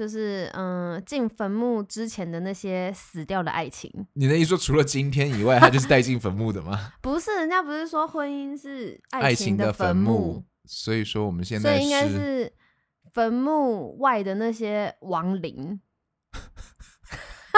就是嗯，进坟墓之前的那些死掉的爱情。你的意思说，除了今天以外，他就是带进坟墓的吗？不是，人家不是说婚姻是爱情的坟墓，所以说我们现在所以应该是坟墓外的那些亡灵。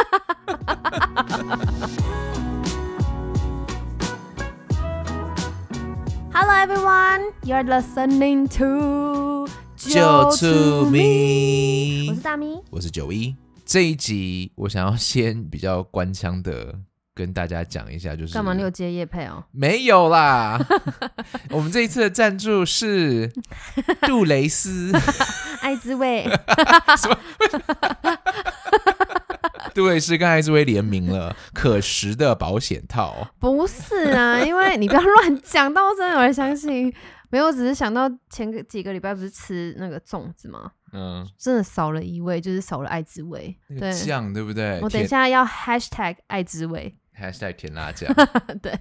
Hello everyone, you're listening to 就 to me，我是大咪。我是九一。这一集我想要先比较官腔的跟大家讲一下，就是干嘛？你有接叶配哦？没有啦。我们这一次的赞助是 杜蕾斯，爱滋味，杜蕾斯跟艾滋威联名了可食的保险套。不是啊，因为你不要乱讲，到真的有人相信。没有，我只是想到前个几个礼拜不是吃那个粽子吗？嗯，真的少了一味，就是少了爱滋味。那个对，酱对不对？我等一下要 hashtag 爱滋味。#hashtag 甜辣酱。对，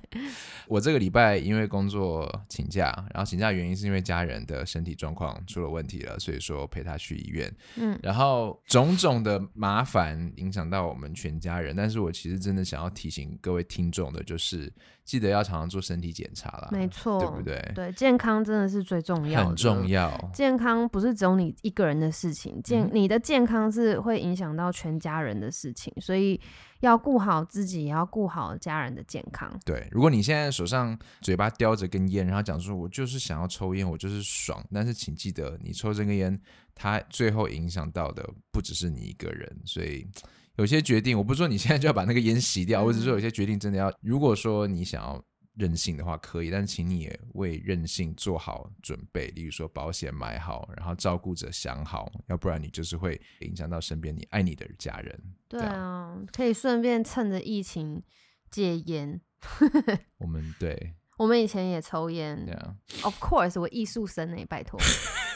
我这个礼拜因为工作请假，然后请假原因是因为家人的身体状况出了问题了，所以说陪他去医院。嗯，然后种种的麻烦影响到我们全家人，但是我其实真的想要提醒各位听众的，就是记得要常常做身体检查啦，没错，对不对？对，健康真的是最重要的，很重。要。健康不是只有你一个人的事情，健、嗯你的健康是会影响到全家人的事情，所以要顾好自己，也要顾好家人的健康。对，如果你现在手上嘴巴叼着根烟，然后讲说我就是想要抽烟，我就是爽，但是请记得，你抽这根烟，它最后影响到的不只是你一个人，所以有些决定，我不是说你现在就要把那个烟洗掉，我只是说有些决定真的要，如果说你想要。任性的话可以，但是请你也为任性做好准备，例如说保险买好，然后照顾者想好，要不然你就是会影响到身边你爱你的家人。对对啊，可以顺便趁着疫情戒烟。我们对我们以前也抽烟对啊，，Of course，我艺术生呢、拜托。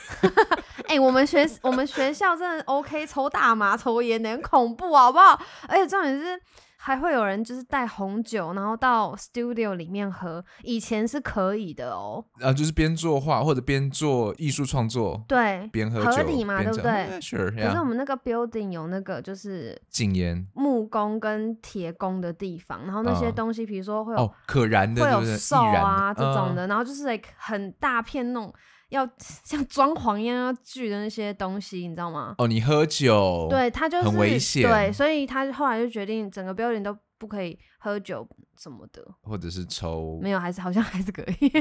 哎、我们学我们学校真的 OK，抽大麻、抽烟的很恐怖，好不好？而且重点是还会有人就是带红酒，然后到 studio 里面喝，以前是可以的哦。然后就是边作画或者边做艺术创作，对，边喝酒合理嘛，对不对？可是我们那个 building 有那个就是禁烟木工跟铁工的地方，然后那些嗯东西，比如说会有哦，可燃的会有？兽啊这种嗯的，然后就是 like 很大片那种要像装潢一样要锯的那些东西，你知道吗？哦，你喝酒，对他就是很危险对，所以他后来就决定整个 building 都不可以喝酒什么的，或者是抽没有，还是好像还是可以，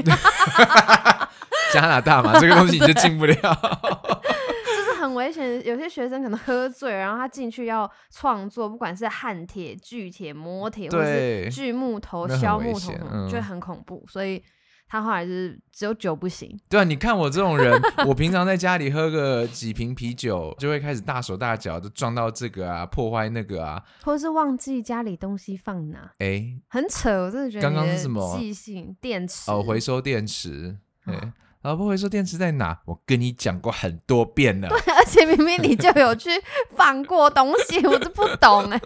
加拿大嘛，这个东西你就进不了。就是很危险。有些学生可能喝醉，然后他进去要创作，不管是焊铁、锯铁、磨铁，或者是锯木头、削木头就很恐怖。所以他后来就是只有酒不行。对啊，你看我这种人，我平常在家里喝个几瓶啤酒，就会开始大手大脚就撞到这个啊，破坏那个啊。或者是忘记家里东西放哪，哎，很扯，我真的觉得刚刚是什么记性电池哦，回收电池，对啊，老婆回收电池在哪？我跟你讲过很多遍了。对而且明明你就有去放过东西，我都不懂哎、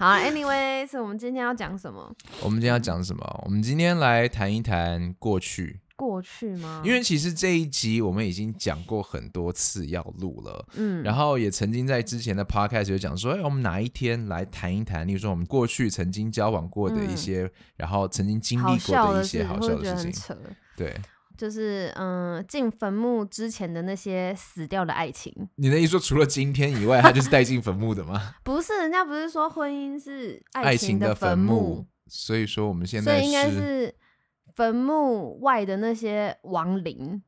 好，anyways，我们今天要讲什么？我们今天要讲什么？我们今天来谈一谈过去，过去吗？因为其实这一集我们已经讲过很多次要录了，嗯，然后也曾经在之前的 podcast 有讲说，哎，我们哪一天来谈一谈，例如说我们过去曾经交往过的一些，然后曾经经历过的一些好笑的事情，对。就是嗯，进坟墓之前的那些死掉的爱情，你的意思说，除了今天以外，他就是带进坟墓的吗？不是人家不是说婚姻是爱情的坟墓，所以说我们现在所以应该是坟墓外的那些亡灵。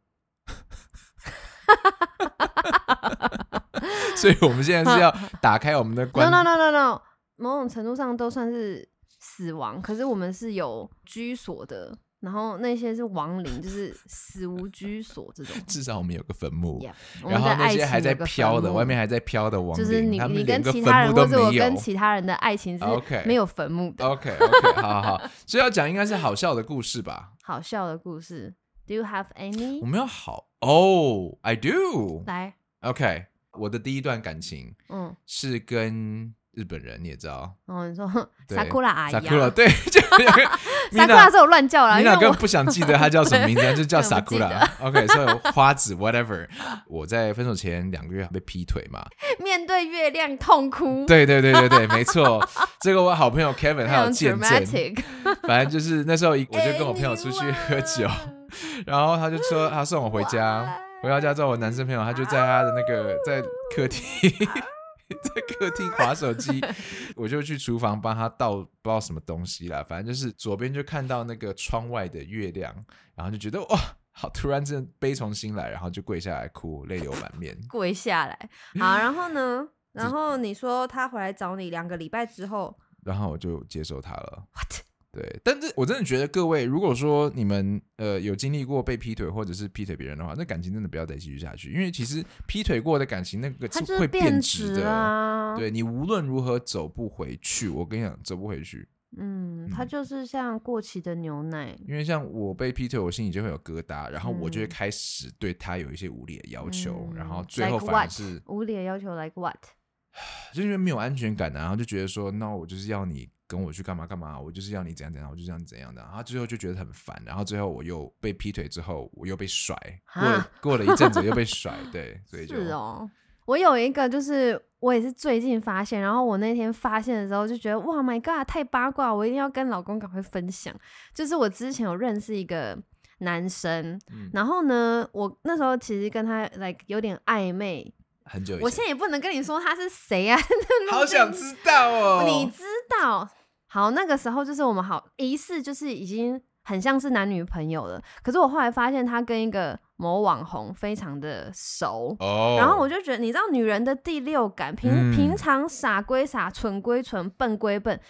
所以我们现在是要 打开我们的 No 关 no no no no，某种程度上都算是死亡，可是我们是有居所的，然后那些是亡灵，就是死无居所这种。至少我们有个坟墓 Yeah，然后那些还在飘的，外面还在飘的亡灵，就是你你跟其他人，或者我跟。其他人的爱情是没有坟墓的。OK OK，好好好，所以要讲应该是好笑的故事吧？好笑的故事，Do you have any？我们要好哦、i do。来，OK，我的第一段感情嗯是跟日本人，你也知道，哦，你说对。萨库拉阿姨啊，Sakura 对，就萨库拉是我乱叫啦，米娜根因为不想记得他叫什么名字，就叫对我不记 Sakura。OK，所以花子 whatever。我在分手前两个月被劈腿嘛，面对月亮痛哭，对对对对对，没错。这个我好朋友 Kevin 他有见证，反正就是那时候一我就跟我朋友出去喝酒，然后他就说他送我回家，回到家之后，我男生朋友他就在他的那个在客厅。在客厅划手机，我就去厨房帮他倒不知道什么东西啦，反正就是左边就看到那个窗外的月亮，然后就觉得哇，好突然真的悲从心来，然后就跪下来哭，泪流满面。跪下来。好，然后呢？然后你说他回来找你两个礼拜之后，然后我就接受他了。对，但是我真的觉得各位，如果说你们呃有经历过被劈腿或者是劈腿别人的话，那感情真的不要再继续下去，因为其实劈腿过的感情那个就是会变质质的。啊。对你无论如何走不回去，我跟你讲，走不回去。嗯，嗯它就是像过期的牛奶。因为像我被劈腿，我心里就会有疙瘩，然后我就会嗯开始对他有一些无理的要求，嗯然后最后反而？是无理的要求，like what？就因为没有安全感啊，然后就觉得说，那我就是要你跟我去干嘛干嘛，我就是要你怎样怎样，我就是要你怎样的，然后最后就觉得很烦，然后最后我又被劈腿之后，我又被甩，过了过了一阵子又被甩，对，所以就是哦。我有一个，就是我也是最近发现，然后我那天发现的时候就觉得，哇，My God，太八卦，我一定要跟老公赶快分享。就是我之前有认识一个男生，嗯然后呢，我那时候其实跟他 like 有点暧昧，很久我现在也不能跟你说他是谁啊，好想知道哦，你知道？好，那个时候就是我们好疑似就是已经很像是男女朋友了，可是我后来发现他跟一个某网红非常的熟。哦，然后我就觉得，你知道女人的第六感，平、嗯平常傻归傻，蠢归蠢，笨归笨，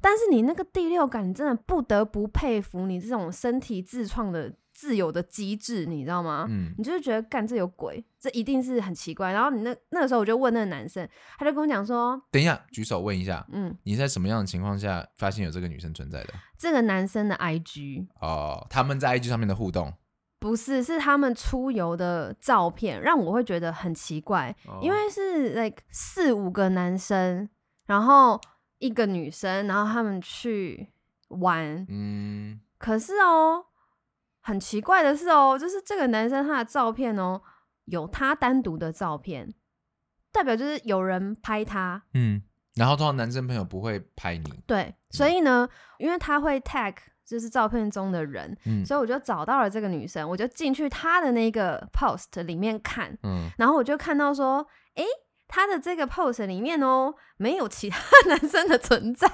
但是你那个第六感，你真的不得不佩服你这种身体自创的自由的机制，你知道吗？嗯你就是觉得干这有鬼，这一定是很奇怪。然后你那那个时候我就问那个男生，他就跟我讲说，等一下，举手问一下，嗯，你在什么样的情况下发现有这个女生存在的？这个男生的 IG 哦，他们在 IG 上面的互动，不是是他们出游的照片，让我会觉得很奇怪，哦因为是 like 四五个男生，然后一个女生，然后他们去玩，嗯，可是哦，很奇怪的是哦，就是这个男生他的照片哦，有他单独的照片，代表就是有人拍他，嗯，然后通常男生朋友不会拍你，对，所以呢，因为他会 tag 就是照片中的人，嗯所以我就找到了这个女生，我就进去她的那个 post 里面看，嗯，然后我就看到说，诶，她的这个 pose 里面哦，没有其他 男生的存在，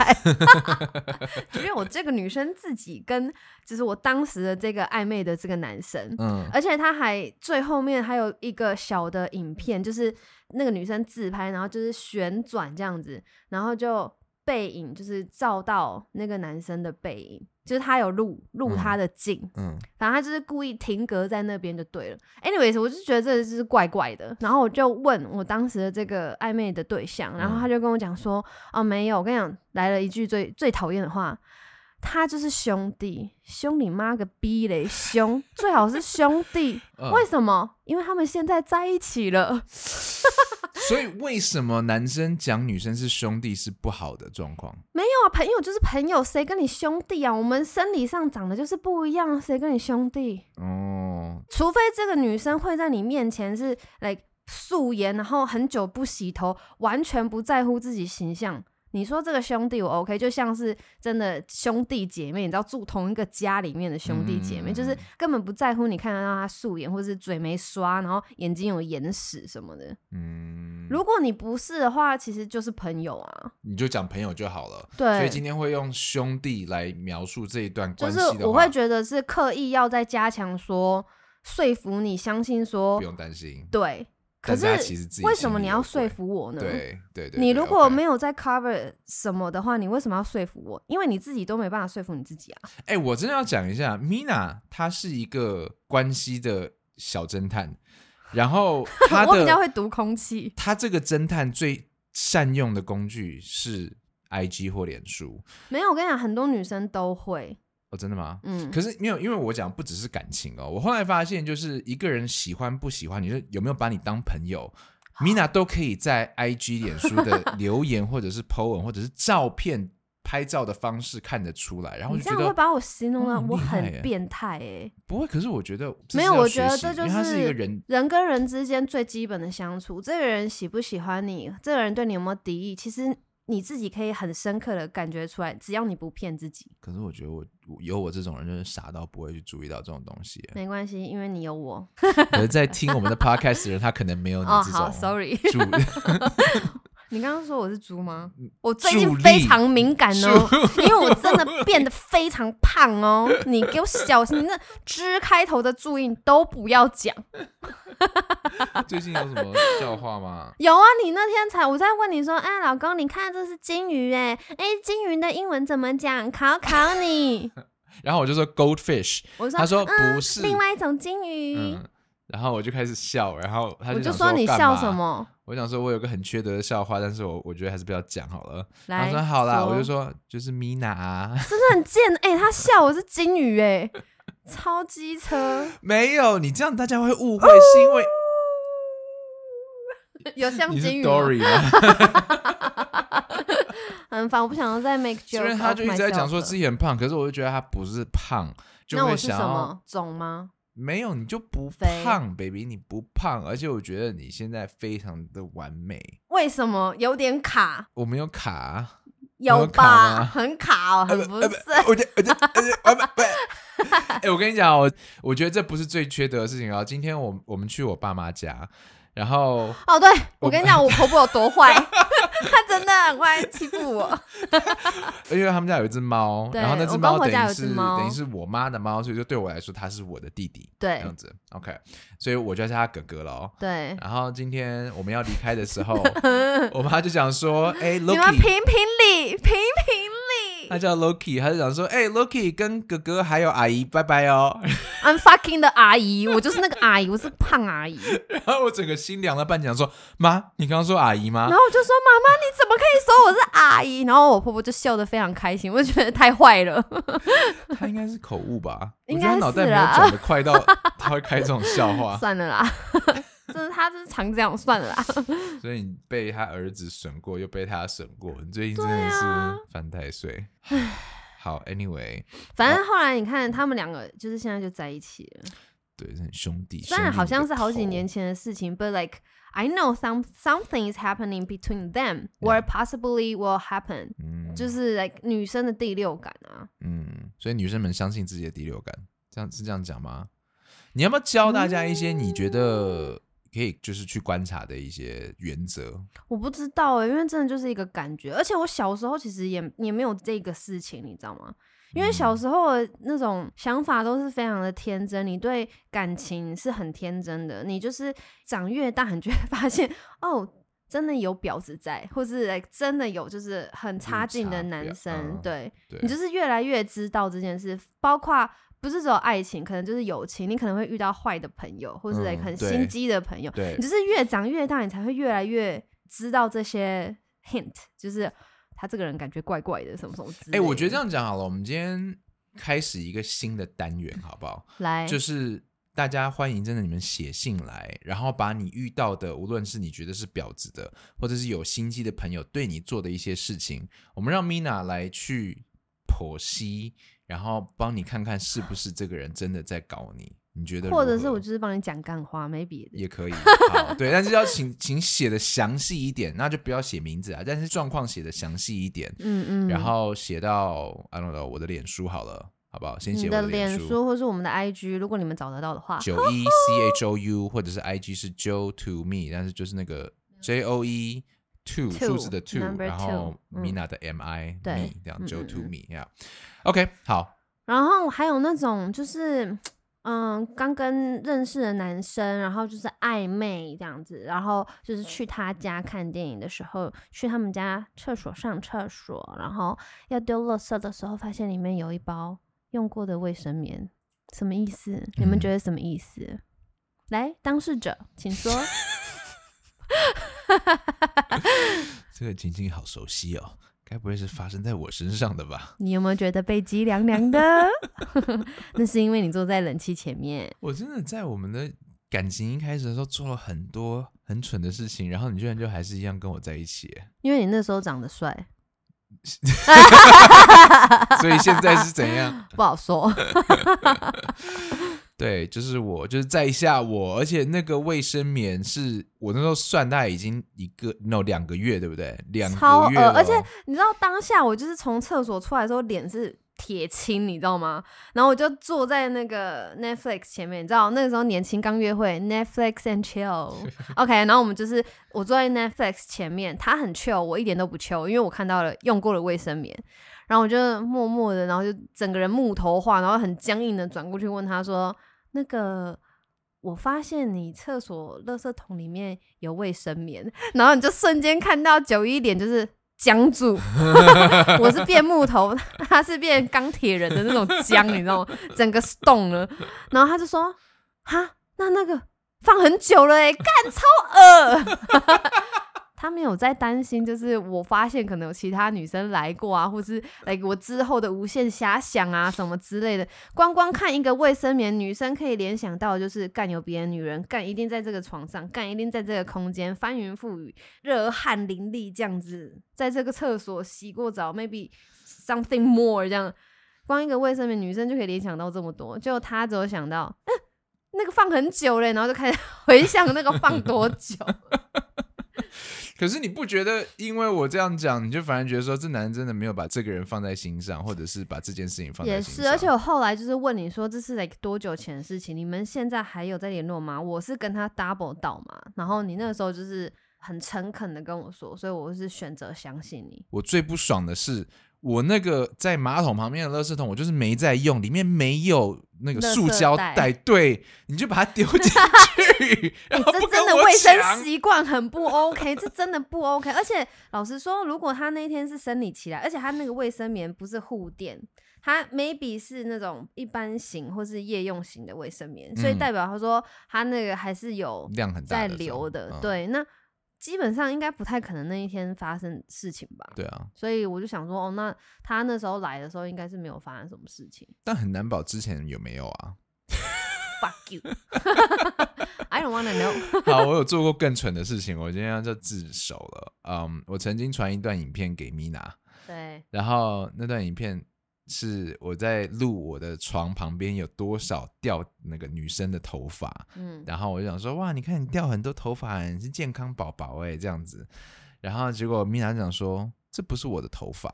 只有这个女生自己跟就是我当时的这个暧昧的这个男生。嗯而且他还最后面还有一个小的影片，就是那个女生自拍，然后就是旋转这样子，然后就背影就是照到那个男生的背影，就是他有录录他的镜，嗯，反正他就是故意停格在那边就对了。Anyways，我就觉得这就是怪怪的，然后我就问我当时的这个暧昧的对象，然后他就跟我讲说：“哦，没有，我跟你讲，来了一句最最讨厌的话。”他就是兄弟，兄你妈个逼嘞！兄 最好是兄弟，嗯为什么？因为他们现在在一起了。所以为什么男生讲女生是兄弟是不好的状况？没有啊，朋友就是朋友，谁跟你兄弟啊？我们生理上长得就是不一样，谁跟你兄弟？哦，除非这个女生会在你面前是来素颜，然后很久不洗头，完全不在乎自己形象。你说这个兄弟我 OK，就像是真的兄弟姐妹，你知道住同一个家里面的兄弟姐妹，嗯就是根本不在乎你看得到他素颜，或是嘴没刷，然后眼睛有眼屎什么的。嗯，如果你不是的话，其实就是朋友啊。你就讲朋友就好了。对，所以今天会用兄弟来描述这一段就是关系的话，我会觉得是刻意要再加强说说服你相信说不用担心。对，可但是其实自己为什么你要说服我呢？对对对，你如果没有在 cover 什么的话，你为什么要说服我？因为你自己都没办法说服你自己啊。哎、我真的要讲一下，Mina 她是一个关系的小侦探，然后 她我比较会读空气。她这个侦探最善用的工具是 IG 或脸书。没有，我跟你讲，很多女生都会。哦，真的吗？嗯，可是没有，因为我讲不只是感情哦，我后来发现，就是一个人喜欢不喜欢你，就有没有把你当朋友，Mina 都可以在 IG、脸书的留言，或者是 po 文，或者是照片拍照的方式看得出来。然后你就觉得这样会把我形容的我哦很变态哎、不会，可是我觉得这没有，我觉得这就是一个人，人跟人之间最基本的相处。这个人喜不喜欢你，这个人对你有没有敌意，其实你自己可以很深刻的感觉出来，只要你不骗自己，可是我觉得我我有我这种人，就是傻到不会去注意到这种东西。没关系，因为你有我。可是，在听我们的 podcast 的人，他可能没有你哦，这好种，sorry，注 你刚刚说我是猪吗？我最近非常敏感哦，因为我真的变得非常胖哦。你给我小心，你那“之”开头的注音都不要讲。最近有什么笑话吗？有啊，你那天才我在问你说，哎，老公，你看这是金鱼，哎，哎，金鱼的英文怎么讲？考考你。然后我就说 goldfish，我说，他说嗯不是另外一种金鱼。嗯，然后我就开始笑，然后他想我就说你笑什么？我想说，我有个很缺德的笑话，但是我我觉得还是不要讲好了。他来，说好啦，我就说就是 Mina 啊，真的很贱，哎、他笑我是金鱼，哎，超机车，没有你这样大家会误会，是因为 有像金鱼吗？Dory 吗？很烦，我不想要再 make 虽 joke。然他就一直在讲说自己，很胖，可是我就觉得他不是胖，就那我是会想要什么肿吗？没有你就不肥胖，baby，你不胖，而且我觉得你现在非常的完美，为什么有点卡？我没有卡，有有卡吧？很卡哦，很不是。我觉我觉我觉我不不。哎，我跟你讲，我我觉得这不是最缺德的事情啊。今天我我们去我爸妈家，然后哦，对我我跟你讲，我婆婆有多坏，她真的很会欺负我。因为他们家有一只猫，然后那只猫等于是等于是我妈的猫，所以就对我来说，它是我的弟弟，对这样子。OK，所以我就叫他哥哥了哦。对，然后今天我们要离开的时候，我妈就想说：“哎你们评评理，评评理。他叫 Loki，他就想说：哎，Loki 跟哥哥还有阿姨拜拜哦。I'm fucking 的阿姨，我就是那个阿姨，我是胖阿姨。然后我整个心凉了半截，说：妈，你刚刚说阿姨吗然？后我就说：“妈妈，你怎么可以说我是阿姨？”然后我婆婆就笑得非常开心，我就觉得太坏了。他应该是口误吧？我应该脑袋没有转的快到他会开这种笑话，算了啦，真的他就是常这样，算了啦。所以你被他儿子损过，又被他损过，你最近真的是犯太岁。好，Anyway，反正后来你看，他们两个就是现在就在一起了。对，是很兄弟。虽然好像是好几年前的事情，but like I know some something is happening between them, or possibly will happen，、嗯，就是 like 女生的第六感啊。嗯，所以女生们相信自己的第六感，这样是这样讲吗？你要不要教大家一些你觉得可以就是去观察的一些原则？我不知道哎、因为真的就是一个感觉，而且我小时候其实也也没有这个事情，你知道吗？因为小时候的那种想法都是非常的天真，你对感情是很天真的，你就是长越大，你就会 发现哦，真的有婊子在，或是真的有就是很差劲的男生，对你就是越来越知道这件事，包括。不是只有爱情，可能就是友情，你可能会遇到坏的朋友，或是 like 嗯对很心机的朋友，对你就是越长越大，你才会越来越知道这些 hint，就是他这个人感觉怪怪的，什么什么之类哎、的。我觉得这样讲好了，我们今天开始一个新的单元，好不好？来，就是大家欢迎真的你们写信来，然后把你遇到的，无论是你觉得是婊子的，或者是有心机的朋友对你做的一些事情，我们让 Mina 来去剖析，然后帮你看看是不是这个人真的在搞你，你觉得？或者是我就是帮你讲干话，没别的。也可以，好，对，但是要请请写的详细一点，那就不要写名字啊，但是状况写的详细一点，嗯嗯，然后写到 I don't know 我的脸书好了，好不好？先写你我的的脸书。书或是我们的 IG，如果你们找得到的话，九一 C H O U 或者是 I G 是 Joe to me，但是就是那个 J O E two Two，数字的 two，number 然后 two，嗯 Mina 的 M I 对这样嗯 Joe 嗯 to 嗯 me 呀。OK，好，然后还有那种就是，嗯，刚跟认识的男生，然后就是暧昧这样子，然后就是去他家看电影的时候，去他们家厕所上厕所，然后要丢垃圾的时候，发现里面有一包用过的卫生棉，什么意思？你们嗯觉得什么意思？来，当事者，请说。这个情景好熟悉哦，该不会是发生在我身上的吧？你有没有觉得背脊凉凉的？那是因为你坐在冷气前面。我真的在我们的感情一开始的时候做了很多很蠢的事情，然后你居然就还是一样跟我在一起，因为你那时候长得帅，所以现在是怎样？不好说。对，就是我，就是在下我，而且那个卫生棉是我那时候算大概已经一个 no 两个月，对不对？两个月了哦，而且你知道当下我就是从厕所出来的时候脸是铁青，你知道吗？然后我就坐在那个 Netflix 前面，你知道那个时候年轻刚约会，Netflix and chill，OK，然后我们就是我坐在 Netflix 前面，他很 chill，我一点都不 chill，因为我看到了用过的卫生棉。然后我就默默的，然后就整个人木头化，然后很僵硬的转过去问他说：“那个，我发现你厕所垃圾桶里面有卫生棉。”然后你就瞬间看到九一脸就是僵住，我是变木头，他是变钢铁人的那种僵，你知道吗？整个 ston 了。然后他就说：“哈，那那个放很久了哎、干超恶。”他没有在担心，就是我发现可能有其他女生来过啊，或是来我之后的无限遐想啊什么之类的。光光看一个卫生棉，女生可以联想到就是干有别的女人，干一定在这个床上，干一定在这个空间翻云覆雨，热汗淋漓这样子，在这个厕所洗过澡，maybe something more 这样。光一个卫生棉，女生就可以联想到这么多，就她只有想到，那个放很久嘞，然后就开始 回想那个放多久。可是你不觉得，因为我这样讲，你就反而觉得说这男人真的没有把这个人放在心上，或者是把这件事情放在也是，而且我后来就是问你说这是 like 多久前的事情？你们现在还有在联络吗？我是跟他 double 到嘛，然后你那个时候就是很诚恳的跟我说，所以我是选择相信你。我最不爽的是，我那个在马桶旁边的垃圾桶，我就是没在用，里面没有那个塑胶袋袋，对，你就把它丢进 去，这真的卫生抢习惯很不 OK，这真的不 OK。而且老实说，如果他那天是生理期来，而且他那个卫生棉不是护垫，他 maybe 是那种一般型或是夜用型的卫生棉，所以嗯代表他说他那个还是有量很大在流的。嗯对，那基本上应该不太可能那一天发生事情吧。对啊，所以我就想说，哦，那他那时候来的时候，应该是没有发生什么事情。但很难保之前有没有啊？Fuck you。I don't wanna know 好，我有做过更蠢的事情，我今天就自首了。嗯，我曾经传一段影片给米娜，对，然后那段影片是我在录我的床旁边有多少掉那个女生的头发，嗯，然后我就想说，哇，你看你掉很多头发，你是健康宝宝哎，这样子。然后结果米娜讲说，这不是我的头发，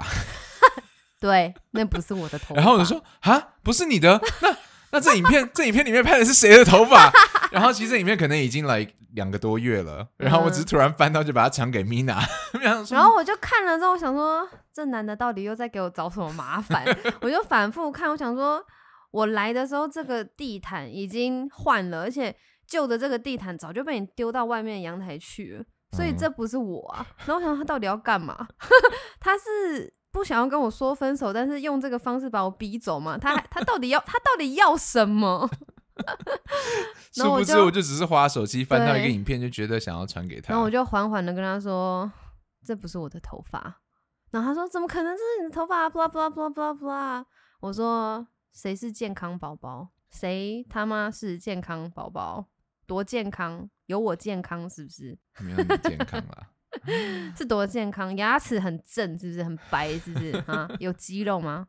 对，那不是我的头发。然后我就说，啊，不是你的，那那这影片这影片里面拍的是谁的头发？然后其实这影片可能已经来两个多月了，然后我只是突然翻到就把它传给米娜，米娜说然后我就看了之后，我想说，这男的到底又在给我找什么麻烦？我就反复看，我想说，我来的时候这个地毯已经换了，而且旧的这个地毯早就被你丢到外面的阳台去了，所以嗯这不是我啊。然后我想他到底要干嘛？他是不想要跟我说分手，但是用这个方式把我逼走嘛？他还他到底要他到底要什么？然后我就殊不知我就只是花手机翻到一个影片，就觉得想要传给他。然后我就缓缓的跟他说：“这不是我的头发。”然后他说：“怎么可能？这是你的头发？”blah blah blah blah blah。我说：“谁是健康宝宝？谁他妈是健康宝宝？多健康？有我健康是不是？没有你健康啦。是多健康？牙齿很正是不是？很白是不是？啊，有肌肉吗？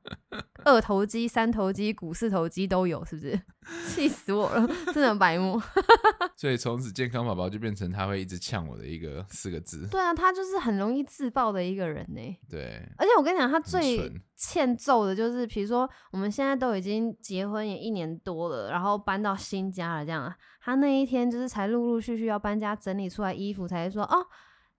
二头肌、三头肌、股四头肌都有是不是？气死我了，真的很白目。所以从此健康宝宝就变成他会一直呛我的一个四个字。对啊，他就是很容易自爆的一个人呢、对，而且我跟你讲，他最欠揍的就是，比如说我们现在都已经结婚也一年多了，然后搬到新家了，这样，他那一天就是才陆陆续续要搬家整理出来衣服，才说哦，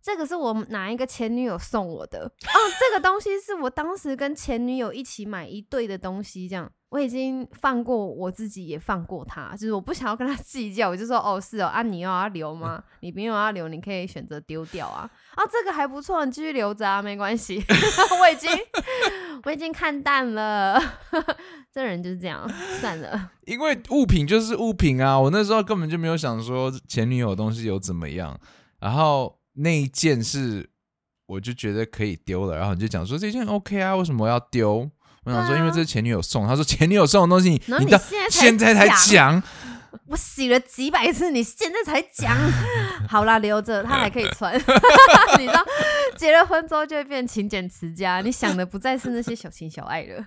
这个是我哪一个前女友送我的，哦，这个东西是我当时跟前女友一起买一对的东西，这样。我已经放过我自己，也放过他，就是我不想要跟他 计较，我就说哦是哦啊，你有要留吗？你没有要留，你可以选择丢掉啊。啊，这个还不错，你继续留着啊，没关系。我已经我已经看淡了，这人就是这样，算了。因为物品就是物品啊，我那时候根本就没有想说前女友的东西有怎么样，然后那一件是我就觉得可以丢了，然后你就讲说这件 OK 啊，为什么要丢？我想说，因为这是前女友送，他说前女友送的东西，你你到现在现在才讲，我洗了几百次，你现在才讲？好啦，留着，它还可以穿。你知道，结了婚之后就会变勤俭持家，你想的不再是那些小情小爱了。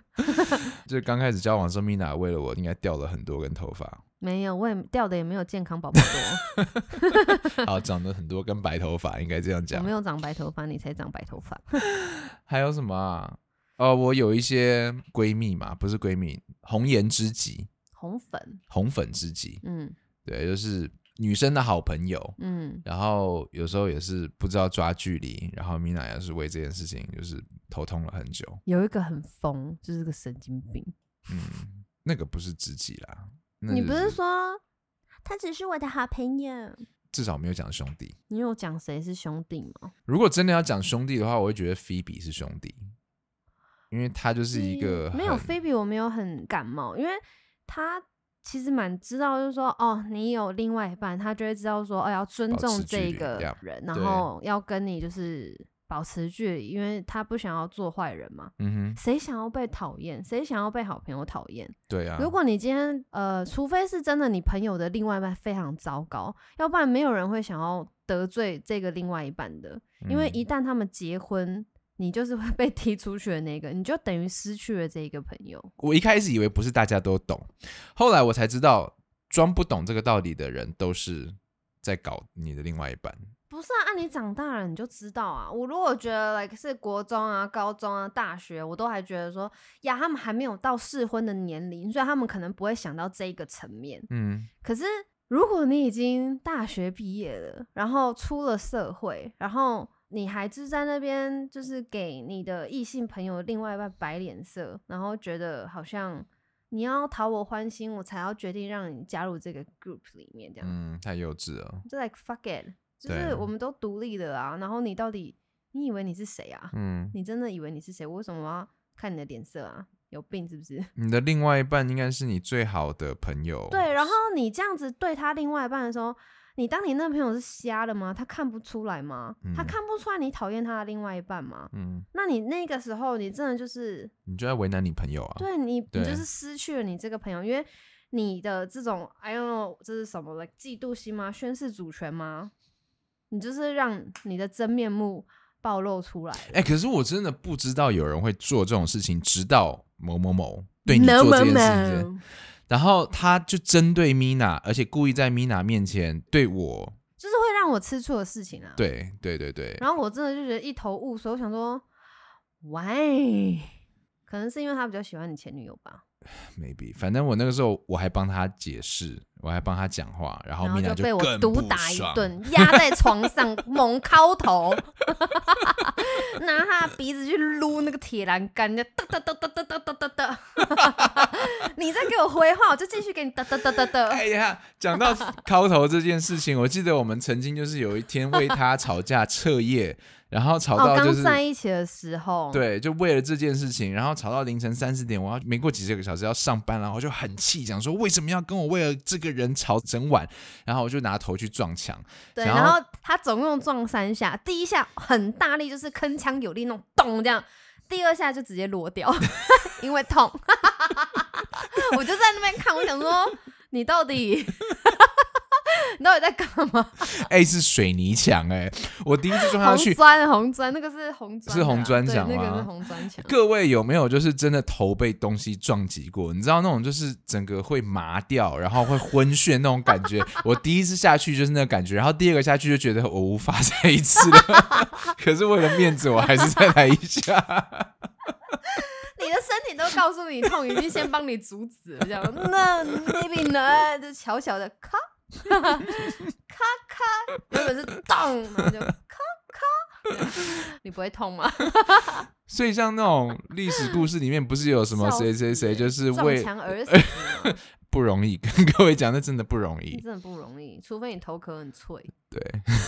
就刚开始交往的时候，Mina 为了我应该掉了很多根头发，没有，我也掉的也没有健康宝宝多。好，长了很多根白头发，应该这样讲我讲没。有长白头发，你才长白头发。还有什么啊？哦，我有一些闺蜜嘛，不是闺蜜，红颜知己、红粉，红粉知己，嗯对，就是女生的好朋友。嗯，然后有时候也是不知道抓距离，然后米娜也是为这件事情就是头痛了很久。有一个很疯，就是个神经病。嗯，那个不是知己啦，那你不是说他只是我的好朋友？至少没有讲兄弟。你有讲谁是兄弟吗？如果真的要讲兄弟的话，我会觉得菲比是兄弟，因为他就是一个没有菲比，我没有很感冒，因为他其实蛮知道，就是说哦，你有另外一半，他就会知道说哦，要尊重这个人，然后要跟你就是保持距离，因为他不想要做坏人嘛。嗯哼，谁想要被讨厌？谁想要被好朋友讨厌？对啊。如果你今天呃，除非是真的你朋友的另外一半非常糟糕，要不然没有人会想要得罪这个另外一半的，因为嗯一旦他们结婚，你就是会被踢出去的那个，你就等于失去了这一个朋友。我一开始以为不是大家都懂，后来我才知道，装不懂这个道理的人都是在搞你的另外一半。不是啊，按你长大了你就知道啊。我如果觉得 like 是国中啊、高中啊、大学，我都还觉得说呀，他们还没有到适婚的年龄，所以他们可能不会想到这一个层面。嗯，可是如果你已经大学毕业了，然后出了社会，然后你还是在那边就是给你的异性朋友另外一半摆脸色，然后觉得好像你要讨我欢心，我才要决定让你加入这个 group 里面，这样。嗯，太幼稚了。就 like fuck it，就是我们都独立的啊。然后你到底你以为你是谁啊？嗯，你真的以为你是谁？我为什么要看你的脸色啊？有病是不是？你的另外一半应该是你最好的朋友。对，然后你这样子对他另外一半的时候，你当你那朋友是瞎的吗？他看不出来吗？他嗯看不出来你讨厌他的另外一半吗？嗯，那你那个时候，你真的就是你就在为难你朋友啊。对你，你就是失去了你这个朋友，因为你的这种，I don't know，这是什么了？嫉妒心吗？宣誓主权吗？你就是让你的真面目暴露出来了。哎、可是我真的不知道有人会做这种事情，直到某某某对你做这件事情然后他就针对 Mina，而且故意在 Mina 面前对我，就是会让我吃醋的事情啊。对对对对，然后我真的就觉得一头雾水，我想说，why？可能是因为他比较喜欢你前女友吧，maybe，反正我那个时候我还帮他解释，我还帮他讲话，然后然后 Mina 就被我毒打一。顿，压在床上猛敲头，拿他的鼻子去撸那个铁栏杆，就哒哒哒哒哒哒哒哒哒。你再给我回话，我就继续给你哒哒哒哒哒。哎呀，讲到敲头这件事情，我记得我们曾经就是有一天为他吵架彻夜，然后吵到就是、在一起的时候，，对，就为了这件事情，然后吵到凌晨三四点，我要没过几十个小时要上班，然后我就很气，讲说为什么要跟我为了这个人吵整晚，然后我就拿头去撞墙，对，然后然后他总共撞三下，第一下很大力，就是铿锵有力那种咚这样，第二下就直接落掉，因为痛。我就在那边看，我想说你到底你到底在干嘛？哎、是水泥墙哎、我第一次撞下红去。砖红砖，那个是红砖啊，是红砖墙对那个吗是红砖墙。各位有没有就是真的头被东西撞击过？你知道那种就是整个会麻掉，然后会昏眩那种感觉。我第一次下去就是那个感觉，然后第二个下去就觉得我无法再一次了。可是为了面子，我还是再来一下。你的身体都告诉你痛，已经先帮你阻止了，这样。那 maybe 呢，就小小的咔 咔咔，原本是咚，然后就咔咔，你不会痛吗？所以像那种历史故事里面，不是有什么笑谁谁谁就是为撞墙而 死，不容易，跟各位讲，那真的不容易。真的不容易，除非你头壳很脆，对，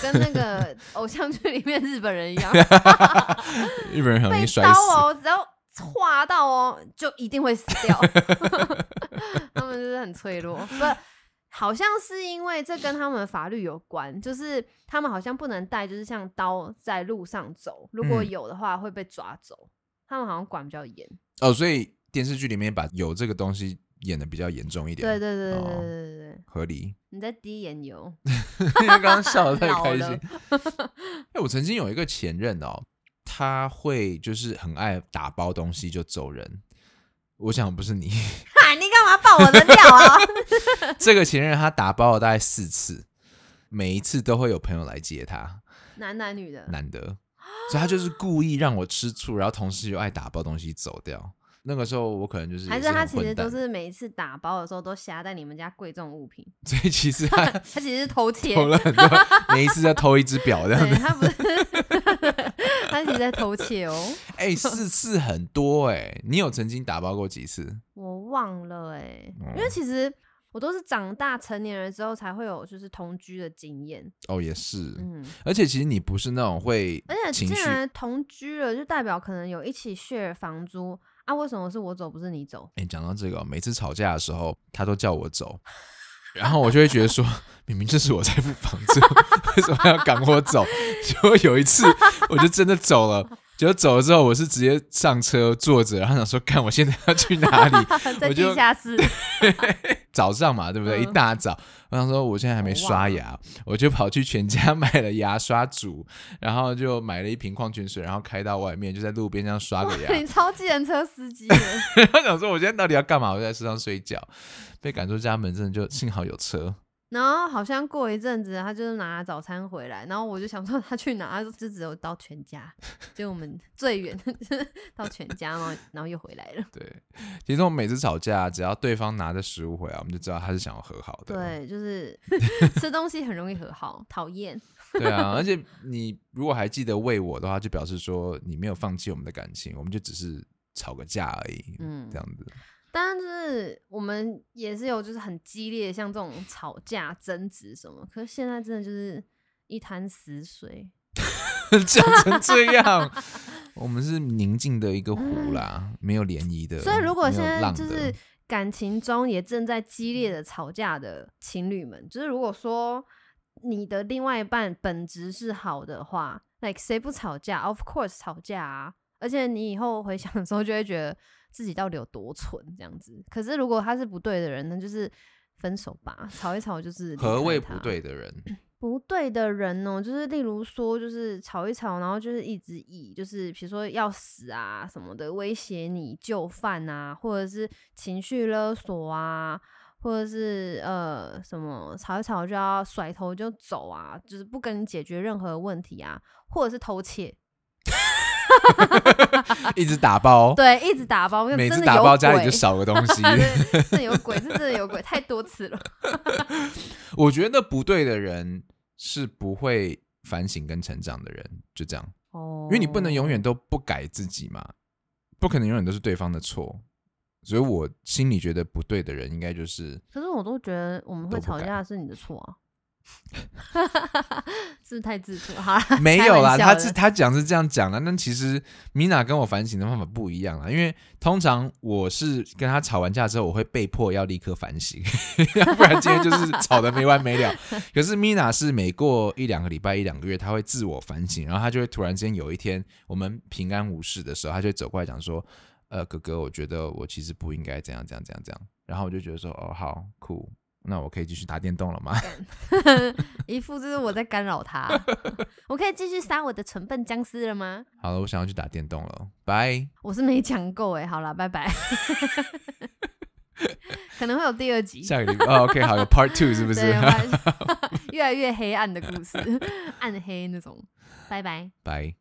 跟那个偶像剧里面日本人一样，日本人很容易摔刀死。哦，只要划到哦，就一定会死掉。他们就是很脆弱，不，好像是因为这跟他们法律有关，就是他们好像不能带，就是像刀在路上走，如果嗯有的话会被抓走。他们好像管比较严。哦，所以电视剧里面把有这个东西演的比较严重一点。对对对对对哦对对对，合理。你在滴眼油，因为刚刚笑的 太开心。哎，我曾经有一个前任哦，他会就是很爱打包东西就走人。我想不是你，嘛爆我的料啊？这个前任他打包了大概四次，每一次都会有朋友来接他，男男女的，男的，所以他就是故意让我吃醋，然后同时又爱打包东西走掉。那个时候我可能就是还是他其实都是每一次打包的时候都夹在你们家贵重物品，所以其实 他他其实是偷窃，偷了很多，每一次在偷一只表这样子。他不是，他其实在偷窃哦，哎、四次很多哎、你有曾经打包过几次？我忘了哎、哦因为其实我都是长大成年人之后才会有就是同居的经验，哦，也是，嗯，而且其实你不是那种会而且情绪，既然同居了，就代表可能有一起 share 房租啊，为什么是我走不是你走？哎、讲到这个哦，每次吵架的时候，他都叫我走，然后我就会觉得说，明明就是我在付房租，为什么要赶我走？结果有一次，我就真的走了。结果走了之后，我是直接上车坐着，然后想说，看我现在要去哪里？在我就地下室，早上嘛，对不对？嗯一大早，我想说我现在还没刷牙，我就跑去全家买了牙刷组，然后就买了一瓶矿泉水，然后开到外面，就在路边这样刷个牙。你超计程车司机的，然后想说我现在到底要干嘛？我就在车上睡觉，被赶出家门，真的就幸好有车。然后好像过一阵子，他就是拿早餐回来，然后我就想说他去哪，他说就只有到全家，就我们最远的 到全家，然后然后又回来了。对，其实我们每次吵架，只要对方拿着食物回来，我们就知道他是想要和好的。对，就是 吃东西很容易和好，讨厌。对啊，而且你如果还记得喂我的话，就表示说你没有放弃我们的感情，我们就只是吵个架而已。嗯这样子。但是我们也是有就是很激烈，像这种吵架争执什么，可是现在真的就是一滩死水。讲成这样，我们是宁静的一个湖啦，没有涟漪的。所以如果现在就是感情中也正在激烈的吵架的情侣们，就是如果说你的另外一半本质是好的话，like 谁不吵架？Of course 吵架啊！而且你以后回想的时候，就会觉得自己到底有多蠢这样子。可是如果他是不对的人，那就是分手吧，吵一吵就是何谓不对的人？不对的人哦，就是例如说，就是吵一吵，然后就是一直以就是比如说要死啊什么的威胁你就范啊，或者是情绪勒索啊，或者是呃什么吵一吵就要甩头就走啊，就是不跟你解决任何问题啊，或者是偷窃，一直打包，对，一直打包，每次打包家里就少个东西。对，真的有鬼，这真的有鬼，太多次了。我觉得不对的人是不会反省跟成长的人，就这样，哦因为你不能永远都不改自己嘛，不可能永远都是对方的错。所以我心里觉得不对的人，应该就是可是我都觉得我们会吵架是你的错啊，是不是太自负？哈，没有啦，他是他讲是这样讲的，但其实米娜跟我反省的方法不一样啦，因为通常我是跟他吵完架之后，我会被迫要立刻反省，要不然今天就是吵得没完没了。可是米娜是每过一两个礼拜、一两个月，他会自我反省，然后他就会突然间有一天我们平安无事的时候，他就会走过来讲说：“呃，哥哥，我觉得我其实不应该这样、这样、这样、这样。”然后我就觉得说：“哦，好酷。”那我可以继续打电动了吗？一副就是我在干扰他。我可以继续杀我的蠢笨僵尸了吗？好了，我想要去打电动了，拜。我是没讲够哎，好了，拜拜。可能会有第二集，下个礼拜哦，OK，好，有 Part Two 是不是 越来越黑暗的故事，暗黑那种。拜拜。拜。